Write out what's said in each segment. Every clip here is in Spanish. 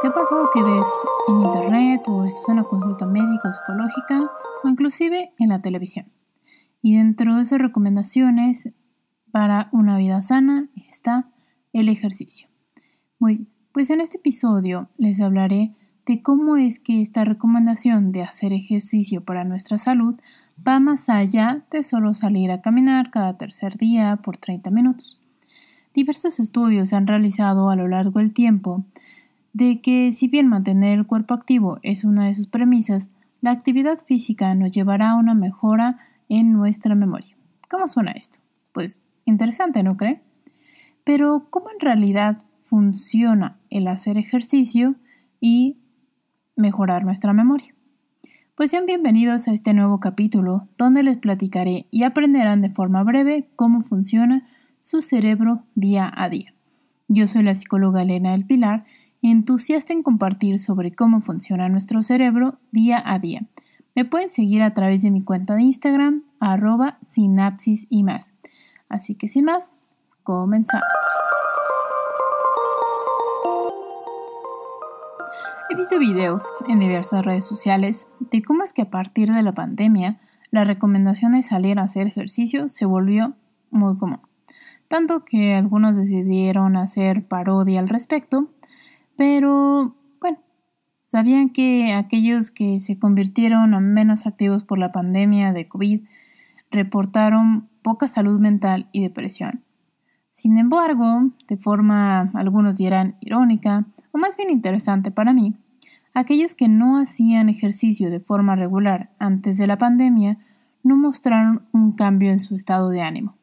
¿Te ha pasado que ves en internet o estás en una consulta médica o psicológica o inclusive en la televisión? Y dentro de esas recomendaciones para una vida sana está el ejercicio. Muy bien, pues en este episodio les hablaré de cómo es que esta recomendación de hacer ejercicio para nuestra salud va más allá de solo salir a caminar cada tercer día por 30 minutos. Diversos estudios se han realizado a lo largo del tiempo de que si bien mantener el cuerpo activo es una de sus premisas, la actividad física nos llevará a una mejora en nuestra memoria. ¿Cómo suena esto? Pues interesante, ¿no cree? Pero ¿cómo en realidad funciona el hacer ejercicio y mejorar nuestra memoria. Pues sean bienvenidos a este nuevo capítulo donde les platicaré y aprenderán de forma breve cómo funciona su cerebro día a día. Yo soy la psicóloga Elena del Pilar, entusiasta en compartir sobre cómo funciona nuestro cerebro día a día. Me pueden seguir a través de mi cuenta de Instagram, arroba sinapsis y más. Así que sin más, comenzamos. He visto videos en diversas redes sociales de cómo es que a partir de la pandemia la recomendación de salir a hacer ejercicio se volvió muy común. Tanto que algunos decidieron hacer parodia al respecto, pero bueno, sabían que aquellos que se convirtieron a menos activos por la pandemia de COVID reportaron poca salud mental y depresión. Sin embargo, de forma, algunos dirán, irónica, o más bien interesante para mí, aquellos que no hacían ejercicio de forma regular antes de la pandemia no mostraron un cambio en su estado de ánimo.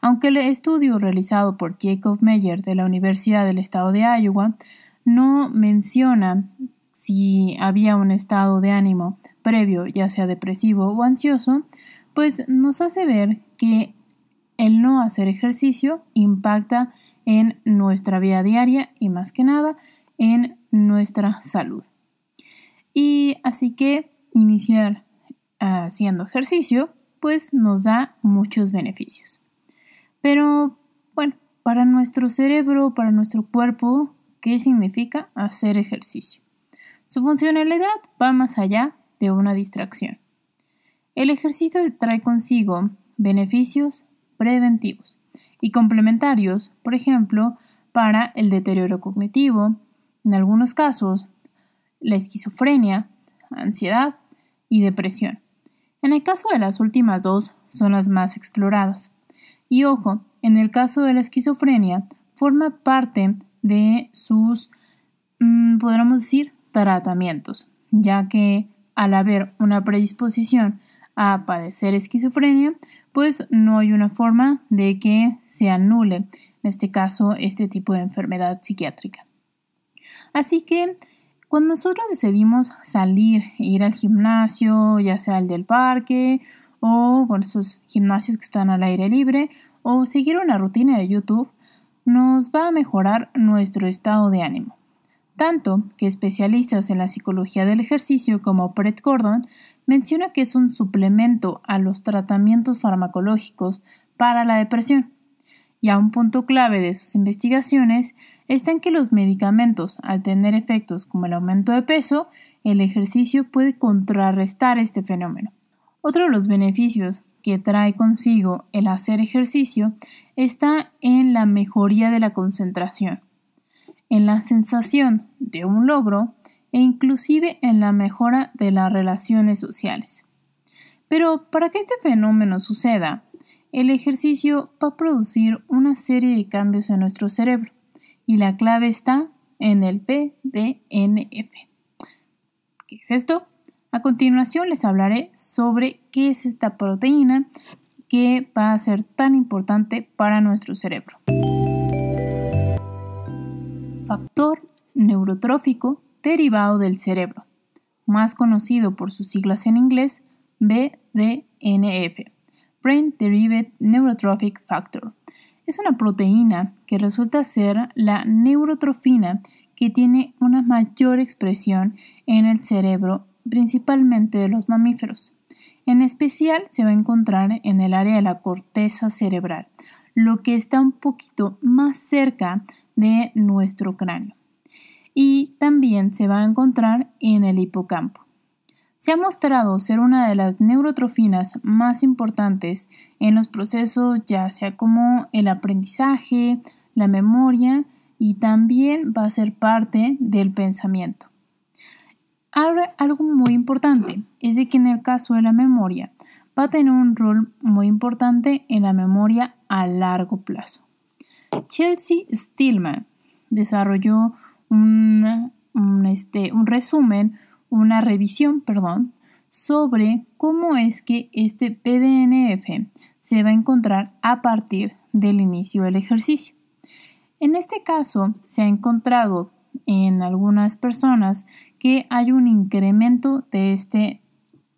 Aunque el estudio realizado por Jacob Meyer de la Universidad del Estado de Iowa no menciona si había un estado de ánimo previo, ya sea depresivo o ansioso, pues nos hace ver que el no hacer ejercicio impacta en nuestra vida diaria y más que nada en nuestra salud. Y así que iniciar haciendo ejercicio pues nos da muchos beneficios. Pero bueno, para nuestro cerebro, para nuestro cuerpo, ¿qué significa hacer ejercicio? Su funcionalidad va más allá de una distracción. El ejercicio trae consigo beneficios preventivos y complementarios, por ejemplo, para el deterioro cognitivo, en algunos casos, la esquizofrenia, ansiedad y depresión. En el caso de las últimas dos, son las más exploradas. Y ojo, en el caso de la esquizofrenia, forma parte de sus, mm, podríamos decir, tratamientos, ya que al haber una predisposición a padecer esquizofrenia, pues no hay una forma de que se anule, en este caso, este tipo de enfermedad psiquiátrica. Así que cuando nosotros decidimos salir e ir al gimnasio, ya sea el del parque o con esos gimnasios que están al aire libre o seguir una rutina de YouTube, nos va a mejorar nuestro estado de ánimo. Tanto que especialistas en la psicología del ejercicio como Brett Gordon menciona que es un suplemento a los tratamientos farmacológicos para la depresión. Y a un punto clave de sus investigaciones está en que los medicamentos, al tener efectos como el aumento de peso, el ejercicio puede contrarrestar este fenómeno. Otro de los beneficios que trae consigo el hacer ejercicio está en la mejoría de la concentración, en la sensación de un logro e inclusive en la mejora de las relaciones sociales. Pero para que este fenómeno suceda, el ejercicio va a producir una serie de cambios en nuestro cerebro y la clave está en el PDNF. ¿Qué es esto? A continuación les hablaré sobre qué es esta proteína que va a ser tan importante para nuestro cerebro. Factor neurotrófico derivado del cerebro, más conocido por sus siglas en inglés BDNF. Brain Derived Neurotrophic Factor. Es una proteína que resulta ser la neurotrofina que tiene una mayor expresión en el cerebro, principalmente de los mamíferos. En especial se va a encontrar en el área de la corteza cerebral, lo que está un poquito más cerca de nuestro cráneo. y también se va a encontrar en el hipocampo. Se ha mostrado ser una de las neurotrofinas más importantes en los procesos ya sea como el aprendizaje, la memoria y también va a ser parte del pensamiento. Algo muy importante es de que en el caso de la memoria va a tener un rol muy importante en la memoria a largo plazo. Chelsea Stillman desarrolló un, este, un resumen, una revisión, perdón, sobre cómo es que este PDNF se va a encontrar a partir del inicio del ejercicio. En este caso, se ha encontrado en algunas personas que hay un incremento de, este,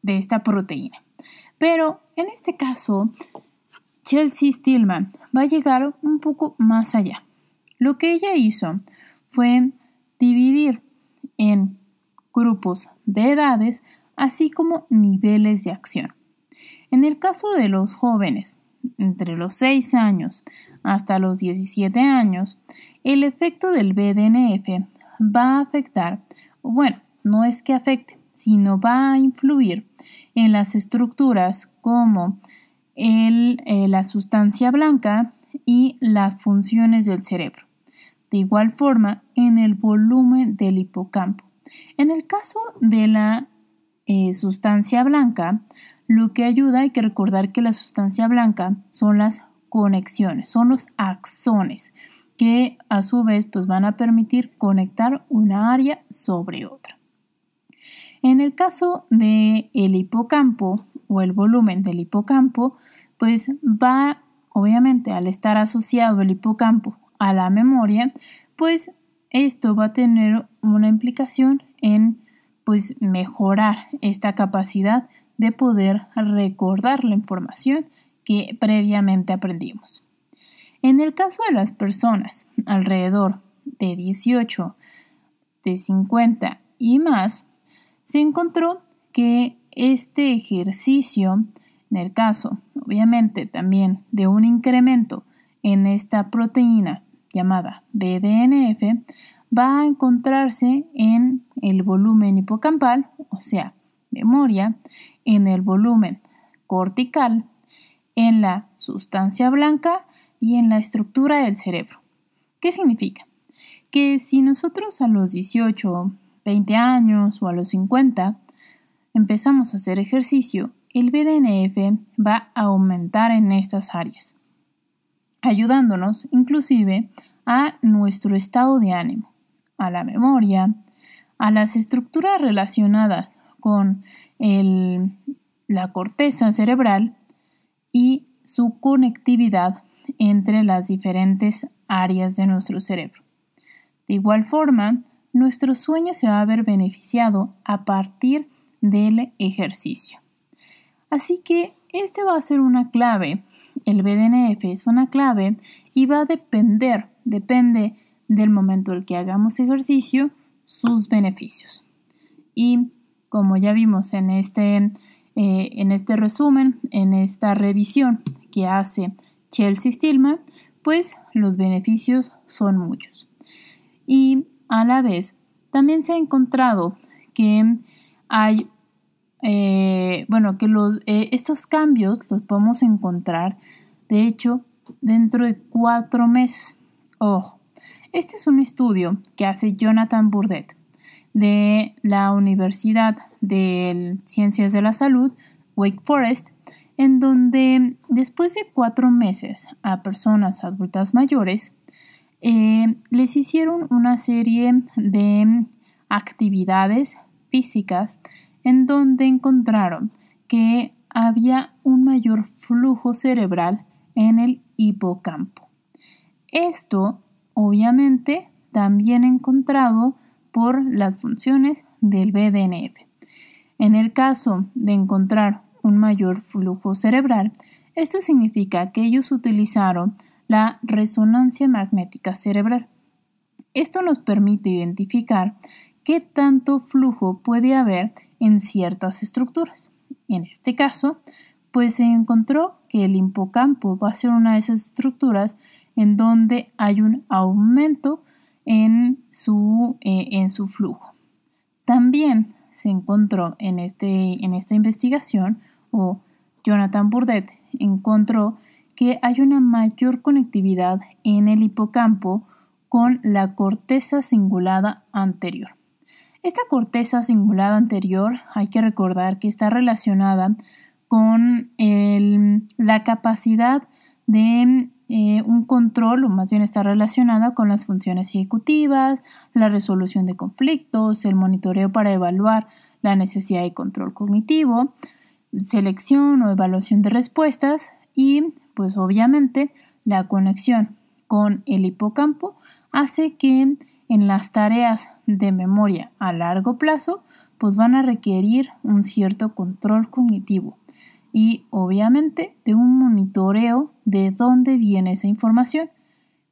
de esta proteína. Pero en este caso, Chelsea Stillman va a llegar un poco más allá. Lo que ella hizo fue dividir en grupos de edades, así como niveles de acción. En el caso de los jóvenes, entre los 6 años hasta los 17 años, el efecto del BDNF va a afectar, bueno, no es que afecte, sino va a influir en las estructuras como eh, la sustancia blanca y las funciones del cerebro. De igual forma, en el volumen del hipocampo. En el caso de la eh, sustancia blanca, lo que ayuda, hay que recordar que la sustancia blanca son las conexiones, son los axones, que a su vez pues, van a permitir conectar una área sobre otra. En el caso del el hipocampo o el volumen del hipocampo, pues va, obviamente, al estar asociado el hipocampo a la memoria, pues esto va a tener una implicación en pues mejorar esta capacidad de poder recordar la información que previamente aprendimos. En el caso de las personas alrededor de 18, de 50 y más, se encontró que este ejercicio, en el caso obviamente también de un incremento en esta proteína llamada BDNF, va a encontrarse en el volumen hipocampal, o sea, memoria, en el volumen cortical, en la sustancia blanca y en la estructura del cerebro. ¿Qué significa? Que si nosotros a los 18, 20 años o a los 50 empezamos a hacer ejercicio, el BDNF va a aumentar en estas áreas, ayudándonos inclusive a nuestro estado de ánimo, a la memoria, a las estructuras relacionadas con la corteza cerebral y su conectividad entre las diferentes áreas de nuestro cerebro. De igual forma, nuestro sueño se va a ver beneficiado a partir del ejercicio. Así que este va a ser una clave. El BDNF es una clave y va a depender, depende del momento en que hagamos ejercicio, sus beneficios. Y como ya vimos en este, eh, en este resumen, en esta revisión que hace Chelsea Stillman, pues los beneficios son muchos. Y a la vez, también se ha encontrado que hay, eh, bueno, que los, eh, estos cambios los podemos encontrar, de hecho, dentro de cuatro meses. Ojo, este es un estudio que hace Jonathan Burdett de la Universidad de Ciencias de la Salud, Wake Forest, en donde después de cuatro meses a personas adultas mayores, eh, les hicieron una serie de actividades físicas en donde encontraron que había un mayor flujo cerebral en el hipocampo. Esto, obviamente, también encontrado por las funciones del BDNF. En el caso de encontrar un mayor flujo cerebral, esto significa que ellos utilizaron la resonancia magnética cerebral. Esto nos permite identificar qué tanto flujo puede haber en ciertas estructuras. En este caso, pues se encontró que el hipocampo va a ser una de esas estructuras en donde hay un aumento en su, eh, en su flujo. También se encontró en, este, en esta investigación, o Jonathan Burdett encontró que hay una mayor conectividad en el hipocampo con la corteza cingulada anterior. Esta corteza cingulada anterior hay que recordar que está relacionada con la capacidad de eh, un control, o más bien está relacionada con las funciones ejecutivas, la resolución de conflictos, el monitoreo para evaluar la necesidad de control cognitivo, selección o evaluación de respuestas y, pues obviamente, la conexión con el hipocampo hace que en las tareas de memoria a largo plazo, pues van a requerir un cierto control cognitivo y obviamente de un monitoreo de dónde viene esa información,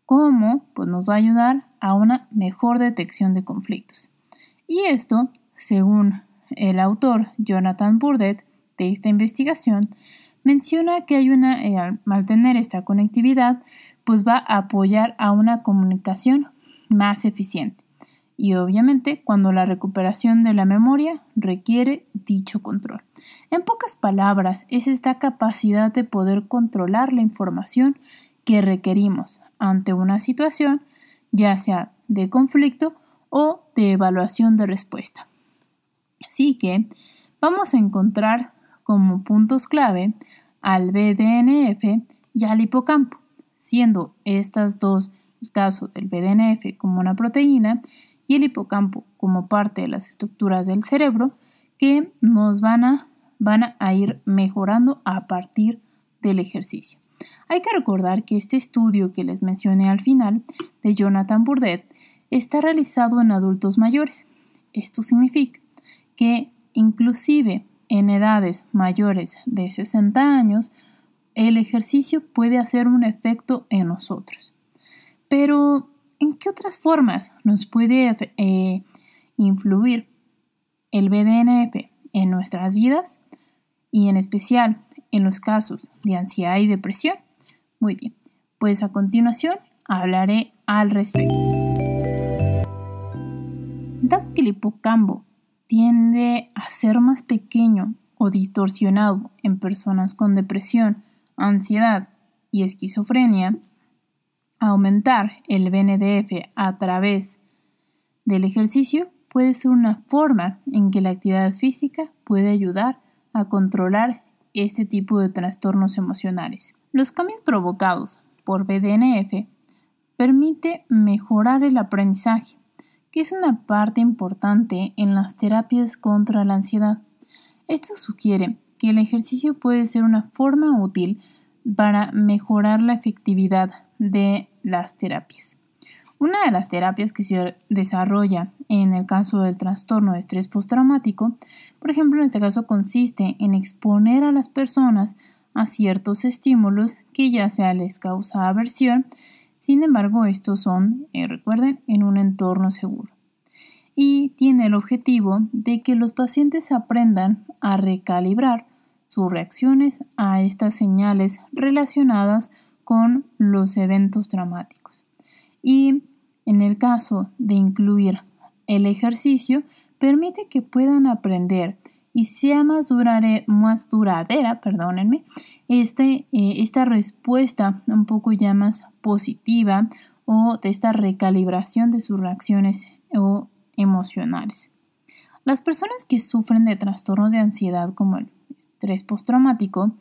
cómo pues nos va a ayudar a una mejor detección de conflictos. Y esto, según el autor Jonathan Burdett de esta investigación, menciona que hay una, eh, al mantener esta conectividad, pues va a apoyar a una comunicación más eficiente y obviamente cuando la recuperación de la memoria requiere dicho control. En pocas palabras, es esta capacidad de poder controlar la información que requerimos ante una situación, ya sea de conflicto o de evaluación de respuesta. Así que vamos a encontrar como puntos clave al BDNF y al hipocampo, siendo estas dos, el caso del BDNF como una proteína y el hipocampo como parte de las estructuras del cerebro que nos van a, van a ir mejorando a partir del ejercicio. Hay que recordar que este estudio que les mencioné al final de Jonathan Burdett está realizado en adultos mayores. Esto significa que inclusive en edades mayores de 60 años, el ejercicio puede hacer un efecto en nosotros. Pero ¿En qué otras formas nos puede eh, influir el BDNF en nuestras vidas y en especial en los casos de ansiedad y depresión? Muy bien, pues a continuación hablaré al respecto. Dado que el hipocampo tiende a ser más pequeño o distorsionado en personas con depresión, ansiedad y esquizofrenia, Aumentar el BNDF a través del ejercicio puede ser una forma en que la actividad física puede ayudar a controlar este tipo de trastornos emocionales. Los cambios provocados por BDNF permite mejorar el aprendizaje, que es una parte importante en las terapias contra la ansiedad. Esto sugiere que el ejercicio puede ser una forma útil para mejorar la efectividad de las terapias. Una de las terapias que se desarrolla en el caso del trastorno de estrés postraumático, por ejemplo, en este caso consiste en exponer a las personas a ciertos estímulos que ya sea les causa aversión, sin embargo, estos son, eh, recuerden, en un entorno seguro. Y tiene el objetivo de que los pacientes aprendan a recalibrar sus reacciones a estas señales relacionadas con los eventos traumáticos. Y en el caso de incluir el ejercicio, permite que puedan aprender y sea más, más duradera, perdónenme, este, eh, esta respuesta un poco ya más positiva o de esta recalibración de sus reacciones o emocionales. Las personas que sufren de trastornos de ansiedad como el estrés postraumático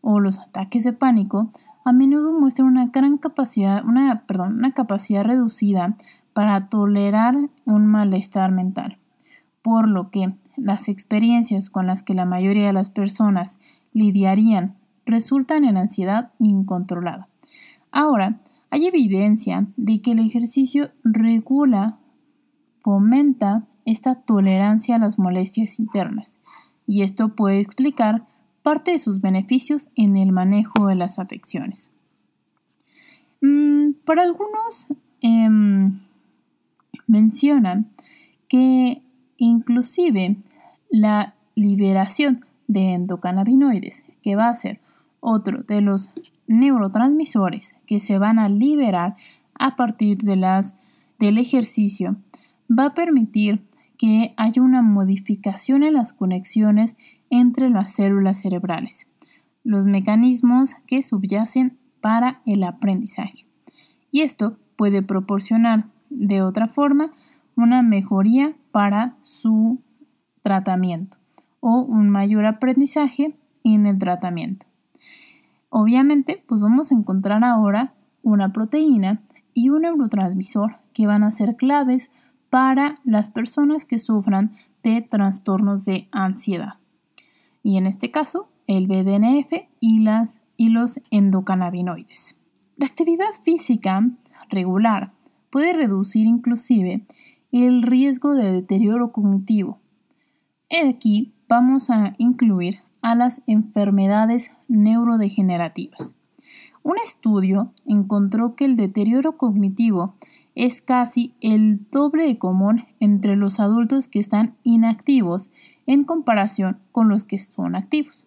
o los ataques de pánico a menudo muestran una gran capacidad, una, perdón, una capacidad reducida para tolerar un malestar mental, por lo que las experiencias con las que la mayoría de las personas lidiarían resultan en ansiedad incontrolada. Ahora, hay evidencia de que el ejercicio regula, fomenta esta tolerancia a las molestias internas, y esto puede explicar parte de sus beneficios en el manejo de las afecciones. Mm, para algunos em, mencionan que inclusive la liberación de endocannabinoides, que va a ser otro de los neurotransmisores que se van a liberar a partir de, las, del ejercicio va a permitir que haya una modificación en las conexiones entre las células cerebrales, los mecanismos que subyacen para el aprendizaje. Y esto puede proporcionar de otra forma una mejoría para su tratamiento o un mayor aprendizaje en el tratamiento. Obviamente, pues vamos a encontrar ahora una proteína y un neurotransmisor que van a ser claves para las personas que sufran de trastornos de ansiedad. Y en este caso, el BDNF y, las, y los endocannabinoides. La actividad física regular puede reducir inclusive el riesgo de deterioro cognitivo. Aquí vamos a incluir a las enfermedades neurodegenerativas. Un estudio encontró que el deterioro cognitivo es casi el doble de común entre los adultos que están inactivos en comparación con los que son activos.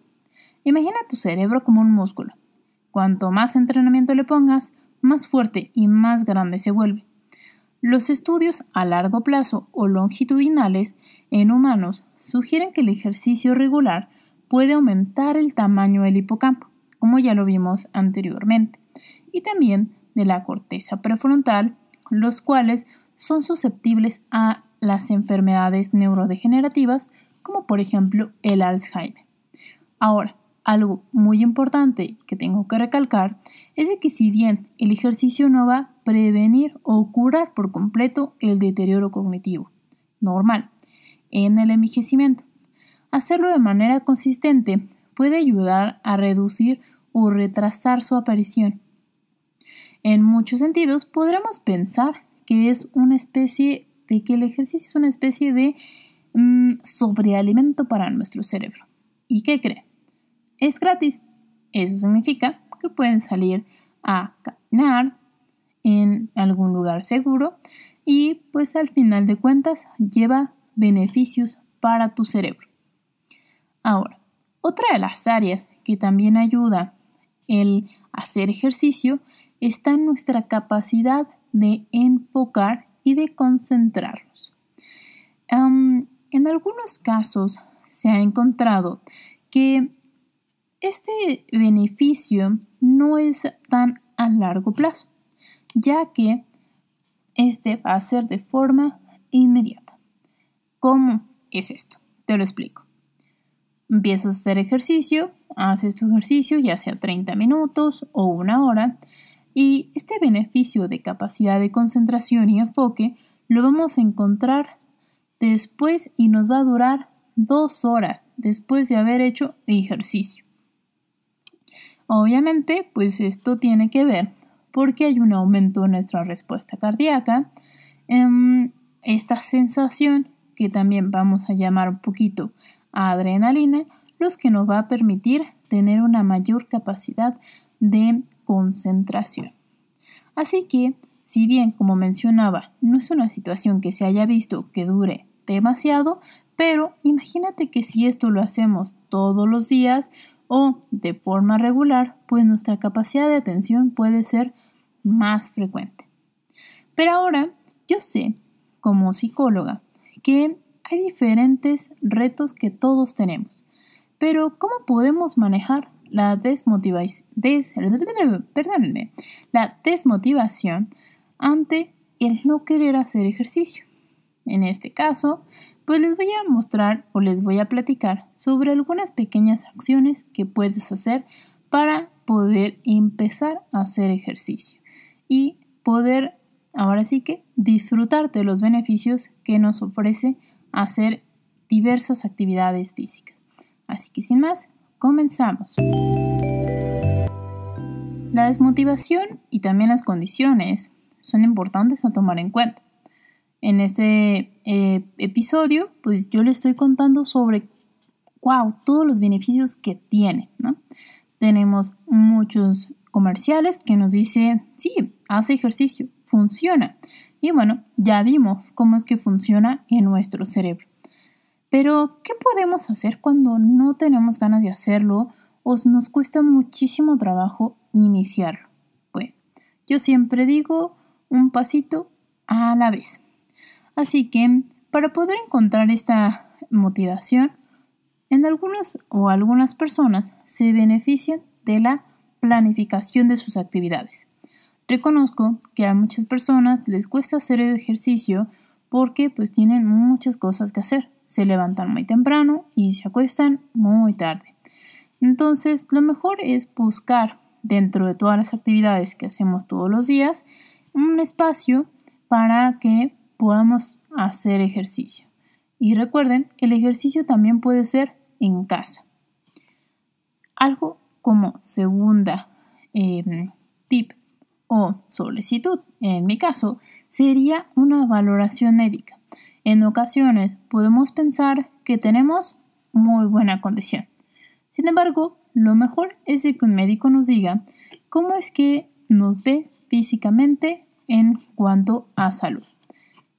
Imagina tu cerebro como un músculo. Cuanto más entrenamiento le pongas, más fuerte y más grande se vuelve. Los estudios a largo plazo o longitudinales en humanos sugieren que el ejercicio regular puede aumentar el tamaño del hipocampo, como ya lo vimos anteriormente, y también de la corteza prefrontal, los cuales son susceptibles a las enfermedades neurodegenerativas, como por ejemplo el Alzheimer. Ahora, algo muy importante que tengo que recalcar es que si bien el ejercicio no va a prevenir o curar por completo el deterioro cognitivo normal en el envejecimiento, hacerlo de manera consistente puede ayudar a reducir o retrasar su aparición. En muchos sentidos podremos pensar que es una especie de que el ejercicio es una especie de mm, sobrealimento para nuestro cerebro. ¿Y qué creen? es gratis. Eso significa que pueden salir a caminar en algún lugar seguro y pues al final de cuentas lleva beneficios para tu cerebro. Ahora, otra de las áreas que también ayuda el hacer ejercicio está en nuestra capacidad de enfocar y de concentrarnos. en algunos casos se ha encontrado que este beneficio no es tan a largo plazo, ya que este va a ser de forma inmediata. ¿Cómo es esto? Te lo explico. Empiezas a hacer ejercicio, haces tu ejercicio ya sea 30 minutos o una hora, y este beneficio de capacidad de concentración y enfoque lo vamos a encontrar después y nos va a durar dos horas después de haber hecho ejercicio. Obviamente, pues esto tiene que ver porque hay un aumento en nuestra respuesta cardíaca, em, esta sensación que también vamos a llamar un poquito adrenalina, los que nos va a permitir tener una mayor capacidad de concentración. Así que, si bien, como mencionaba, no es una situación que se haya visto que dure demasiado, pero imagínate que si esto lo hacemos todos los días o de forma regular, pues nuestra capacidad de atención puede ser más frecuente. Pero ahora yo sé, como psicóloga, que hay diferentes retos que todos tenemos. Pero ¿cómo podemos manejar la, desmotivación ante el no querer hacer ejercicio? En este caso, pues les voy a mostrar o les voy a platicar sobre algunas pequeñas acciones que puedes hacer para poder empezar a hacer ejercicio y poder ahora sí que disfrutar de los beneficios que nos ofrece hacer diversas actividades físicas. Así que sin más, comenzamos. La desmotivación y también las condiciones son importantes a tomar en cuenta. En este eh, episodio, pues yo le estoy contando sobre, wow, todos los beneficios que tiene. Tenemos muchos comerciales que nos dicen, sí, hace ejercicio, funciona. Y bueno, ya vimos cómo es que funciona en nuestro cerebro. Pero, ¿qué podemos hacer cuando no tenemos ganas de hacerlo o nos cuesta muchísimo trabajo iniciarlo? Bueno, yo siempre digo un pasito a la vez. Así que para poder encontrar esta motivación, en algunas o algunas personas se benefician de la planificación de sus actividades. Reconozco que a muchas personas les cuesta hacer el ejercicio porque pues tienen muchas cosas que hacer. Se levantan muy temprano y se acuestan muy tarde. Entonces, lo mejor es buscar dentro de todas las actividades que hacemos todos los días un espacio para que podamos hacer ejercicio. Y recuerden, el ejercicio también puede ser en casa. Algo como segunda em, tip o solicitud, en mi caso, sería una valoración médica. En ocasiones podemos pensar que tenemos muy buena condición. Sin embargo, lo mejor es que un médico nos diga cómo es que nos ve físicamente en cuanto a salud.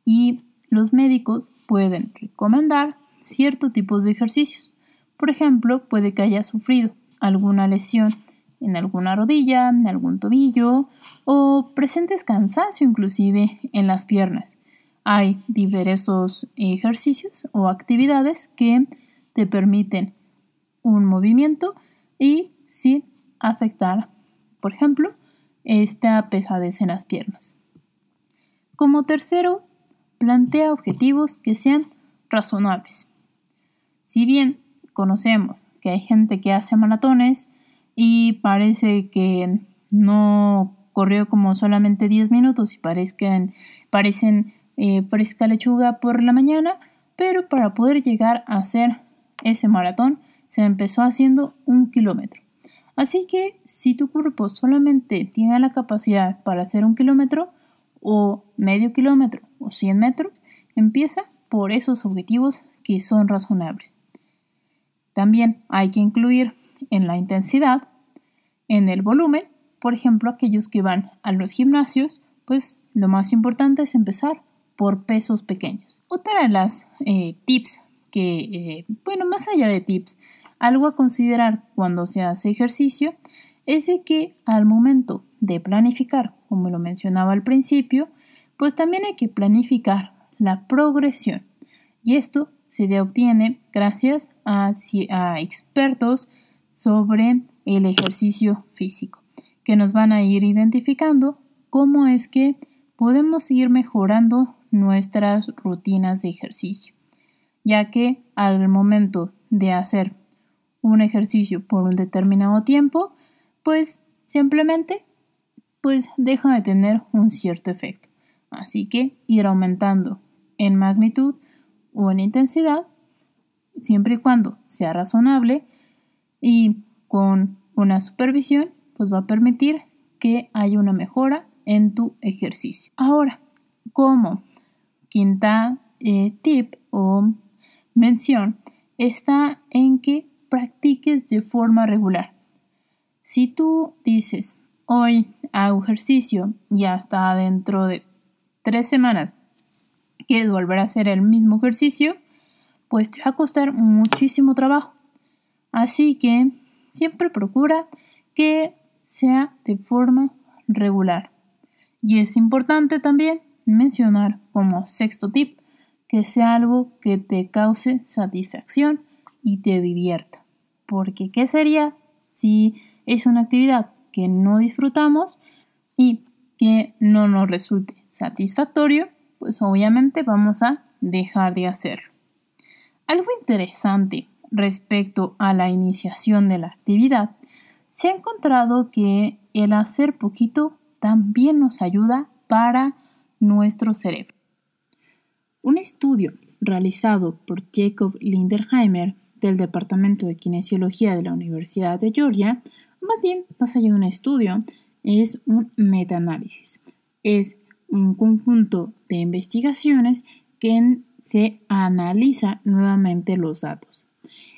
Y los médicos pueden recomendar ciertos tipos de ejercicios. Por ejemplo, puede que haya sufrido alguna lesión en alguna rodilla, en algún tobillo o presentes cansancio inclusive en las piernas. Hay diversos ejercicios o actividades que te permiten un movimiento y sin afectar, por ejemplo, esta pesadez en las piernas. Como tercero, plantea objetivos que sean razonables. Si bien conocemos que hay gente que hace maratones y parece que no corrió como solamente 10 minutos y parezcan, parecen eh, parezca lechuga por la mañana, pero para poder llegar a hacer ese maratón se empezó haciendo un kilómetro. Así que si tu cuerpo solamente tiene la capacidad para hacer un kilómetro o medio kilómetro o 100 metros, empieza por esos objetivos que son razonables. También hay que incluir en la intensidad, en el volumen, por ejemplo, aquellos que van a los gimnasios, pues lo más importante es empezar por pesos pequeños. Otra de las eh, tips que, eh, bueno, más allá de tips, algo a considerar cuando se hace ejercicio es de que al momento de planificar, como lo mencionaba al principio, pues también hay que planificar la progresión. Y esto se obtiene gracias a, a expertos sobre el ejercicio físico, que nos van a ir identificando cómo es que podemos seguir mejorando nuestras rutinas de ejercicio, ya que al momento de hacer un ejercicio por un determinado tiempo, pues simplemente pues deja de tener un cierto efecto. Así que ir aumentando en magnitud o en intensidad, siempre y cuando sea razonable y con una supervisión, pues va a permitir que haya una mejora en tu ejercicio. Ahora, como quinta eh, tip o mención está en que practiques de forma regular. Si tú dices, hoy hago ejercicio y hasta dentro de tres semanas quieres volver a hacer el mismo ejercicio, pues te va a costar muchísimo trabajo. Así que siempre procura que sea de forma regular. Y es importante también mencionar como sexto tip que sea algo que te cause satisfacción y te divierta. Porque ¿qué sería si es una actividad que no disfrutamos y que no nos resulte satisfactorio? Pues obviamente vamos a dejar de hacerlo. Algo interesante respecto a la iniciación de la actividad, se ha encontrado que el hacer poquito también nos ayuda para nuestro cerebro. Un estudio realizado por Jacob Linderheimer del Departamento de Kinesiología de la Universidad de Georgia, más bien, más allá de un estudio, es un metaanálisis. Es un conjunto de investigaciones que se analiza nuevamente los datos.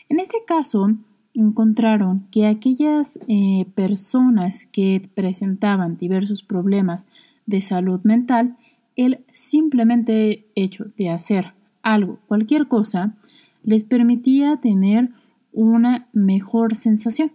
En este caso, encontraron que aquellas eh, personas que presentaban diversos problemas de salud mental, el simplemente hecho de hacer algo, cualquier cosa, les permitía tener una mejor sensación.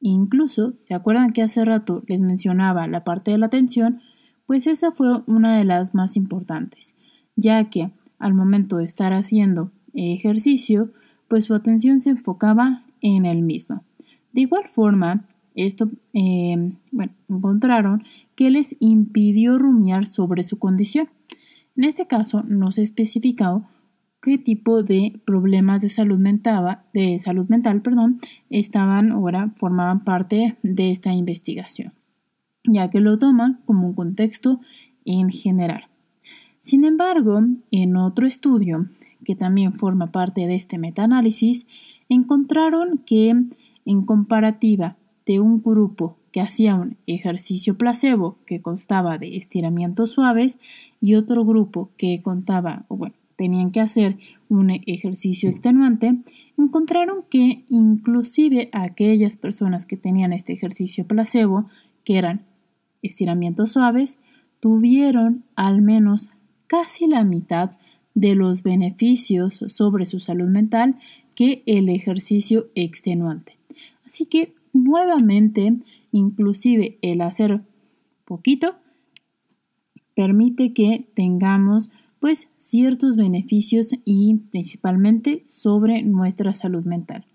Incluso, ¿se acuerdan que hace rato les mencionaba la parte de la atención? pues esa fue una de las más importantes, ya que al momento de estar haciendo ejercicio, pues su atención se enfocaba en el mismo. De igual forma, esto, eh, bueno, encontraron que les impidió rumiar sobre su condición. En este caso, no se especificado qué tipo de problemas de salud mental, de salud mental perdón, estaban ahora formaban parte de esta investigación, ya que lo toman como un contexto en general. Sin embargo, en otro estudio, que también forma parte de este metaanálisis, encontraron que en comparativa de un grupo que hacía un ejercicio placebo que constaba de estiramientos suaves y otro grupo que contaba, o bueno, tenían que hacer un ejercicio extenuante, encontraron que inclusive aquellas personas que tenían este ejercicio placebo, que eran estiramientos suaves, tuvieron al menos casi la mitad de los beneficios sobre su salud mental que el ejercicio extenuante. Así que nuevamente, inclusive el hacer poquito permite que tengamos pues ciertos beneficios y principalmente sobre nuestra salud mental,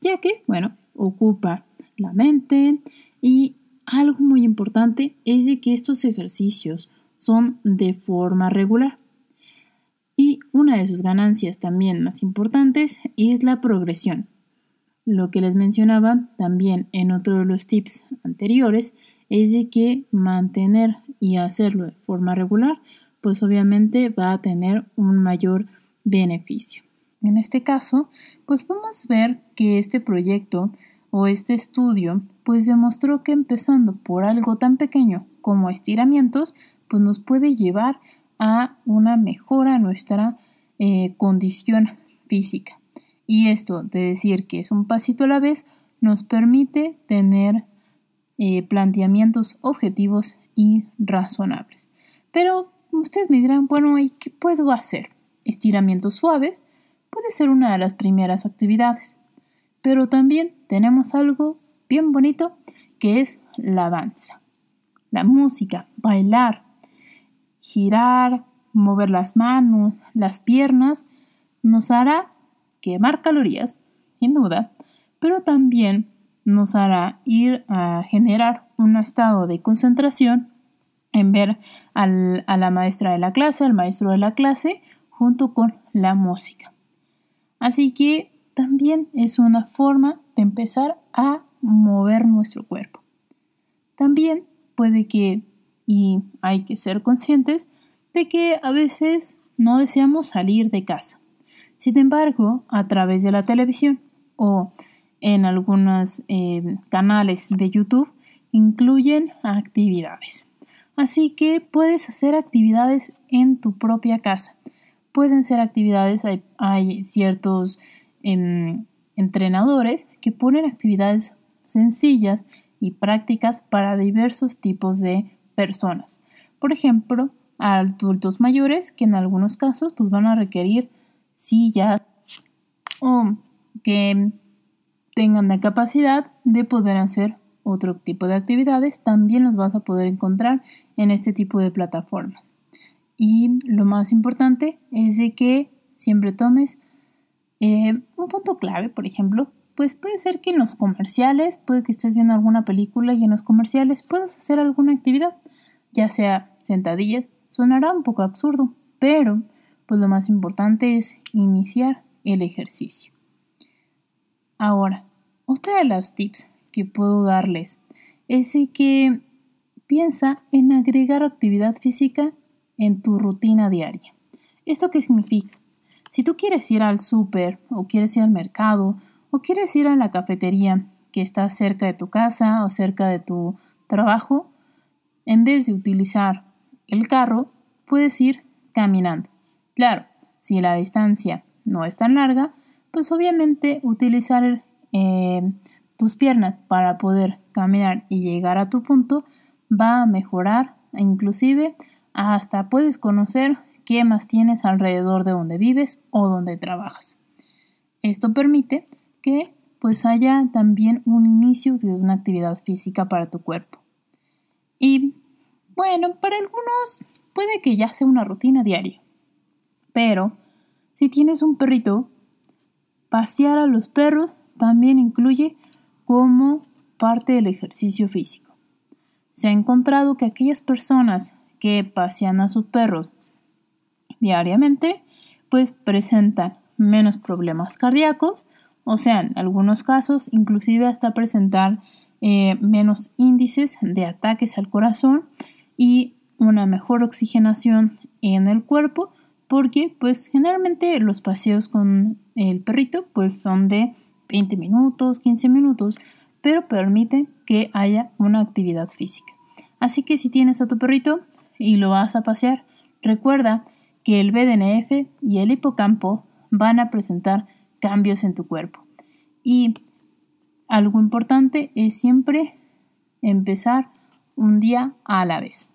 ya que, bueno, ocupa la mente y algo muy importante es de que estos ejercicios son de forma regular. Y una de sus ganancias también más importantes es la progresión. Lo que les mencionaba también en otro de los tips anteriores es de que mantener y hacerlo de forma regular, pues obviamente va a tener un mayor beneficio. En este caso, pues podemos ver que este proyecto o este estudio pues demostró que empezando por algo tan pequeño como estiramientos, pues nos puede llevar a una mejora nuestra eh, condición física. Y esto de decir que es un pasito a la vez nos permite tener eh, planteamientos objetivos y razonables. Pero ustedes me dirán, bueno, ¿y qué puedo hacer? Estiramientos suaves puede ser una de las primeras actividades. Pero también tenemos algo bien bonito que es la danza. La música, bailar, girar, mover las manos, las piernas, nos hará quemar calorías, sin duda, pero también nos hará ir a generar un estado de concentración en ver a la maestra de la clase, al maestro de la clase, junto con la música. Así que también es una forma de empezar a mover nuestro cuerpo. También puede que, y hay que ser conscientes, de que a veces no deseamos salir de casa. Sin embargo, a través de la televisión o en algunos eh, canales de YouTube incluyen actividades. Así que puedes hacer actividades en tu propia casa. Pueden ser actividades, hay, ciertos em, entrenadores que ponen actividades sencillas y prácticas para diversos tipos de personas. Por ejemplo, adultos mayores que en algunos casos pues, van a requerir sillas o que tengan la capacidad de poder hacer otro tipo de actividades, también los vas a poder encontrar en este tipo de plataformas. Y lo más importante es de que siempre tomes eh, un punto clave, por ejemplo, pues puede ser que en los comerciales, puede que estés viendo alguna película y en los comerciales puedas hacer alguna actividad, ya sea sentadillas, sonará un poco absurdo, pero pues lo más importante es iniciar el ejercicio. Ahora, otra de las tips que puedo darles es que piensa en agregar actividad física en tu rutina diaria. ¿Esto qué significa? Si tú quieres ir al súper o quieres ir al mercado o quieres ir a la cafetería que está cerca de tu casa o cerca de tu trabajo, en vez de utilizar el carro, puedes ir caminando. Claro, si la distancia no es tan larga, pues obviamente utilizar eh, tus piernas para poder caminar y llegar a tu punto va a mejorar, inclusive hasta puedes conocer qué más tienes alrededor de donde vives o donde trabajas. Esto permite que pues haya también un inicio de una actividad física para tu cuerpo. Y Bueno, para algunos puede que ya sea una rutina diaria. Pero si tienes un perrito, pasear a los perros también incluye como parte del ejercicio físico. Se ha encontrado que aquellas personas que pasean a sus perros diariamente, pues presentan menos problemas cardíacos, o sea, en algunos casos inclusive hasta presentar eh, menos índices de ataques al corazón y una mejor oxigenación en el cuerpo porque pues generalmente los paseos con el perrito pues son de 20 minutos, 15 minutos, pero permiten que haya una actividad física. Así que si tienes a tu perrito y lo vas a pasear, recuerda que el BDNF y el hipocampo van a presentar cambios en tu cuerpo. Y algo importante es siempre empezar un día a la vez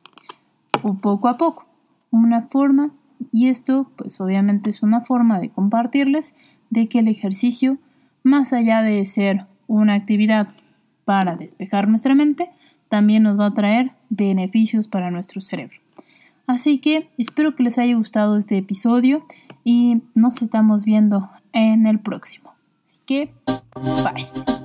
o poco a poco. Una forma, y esto pues obviamente es una forma de compartirles de que el ejercicio, más allá de ser una actividad para despejar nuestra mente, también nos va a traer beneficios para nuestro cerebro. Así que espero que les haya gustado este episodio y nos estamos viendo en el próximo. Así que, bye.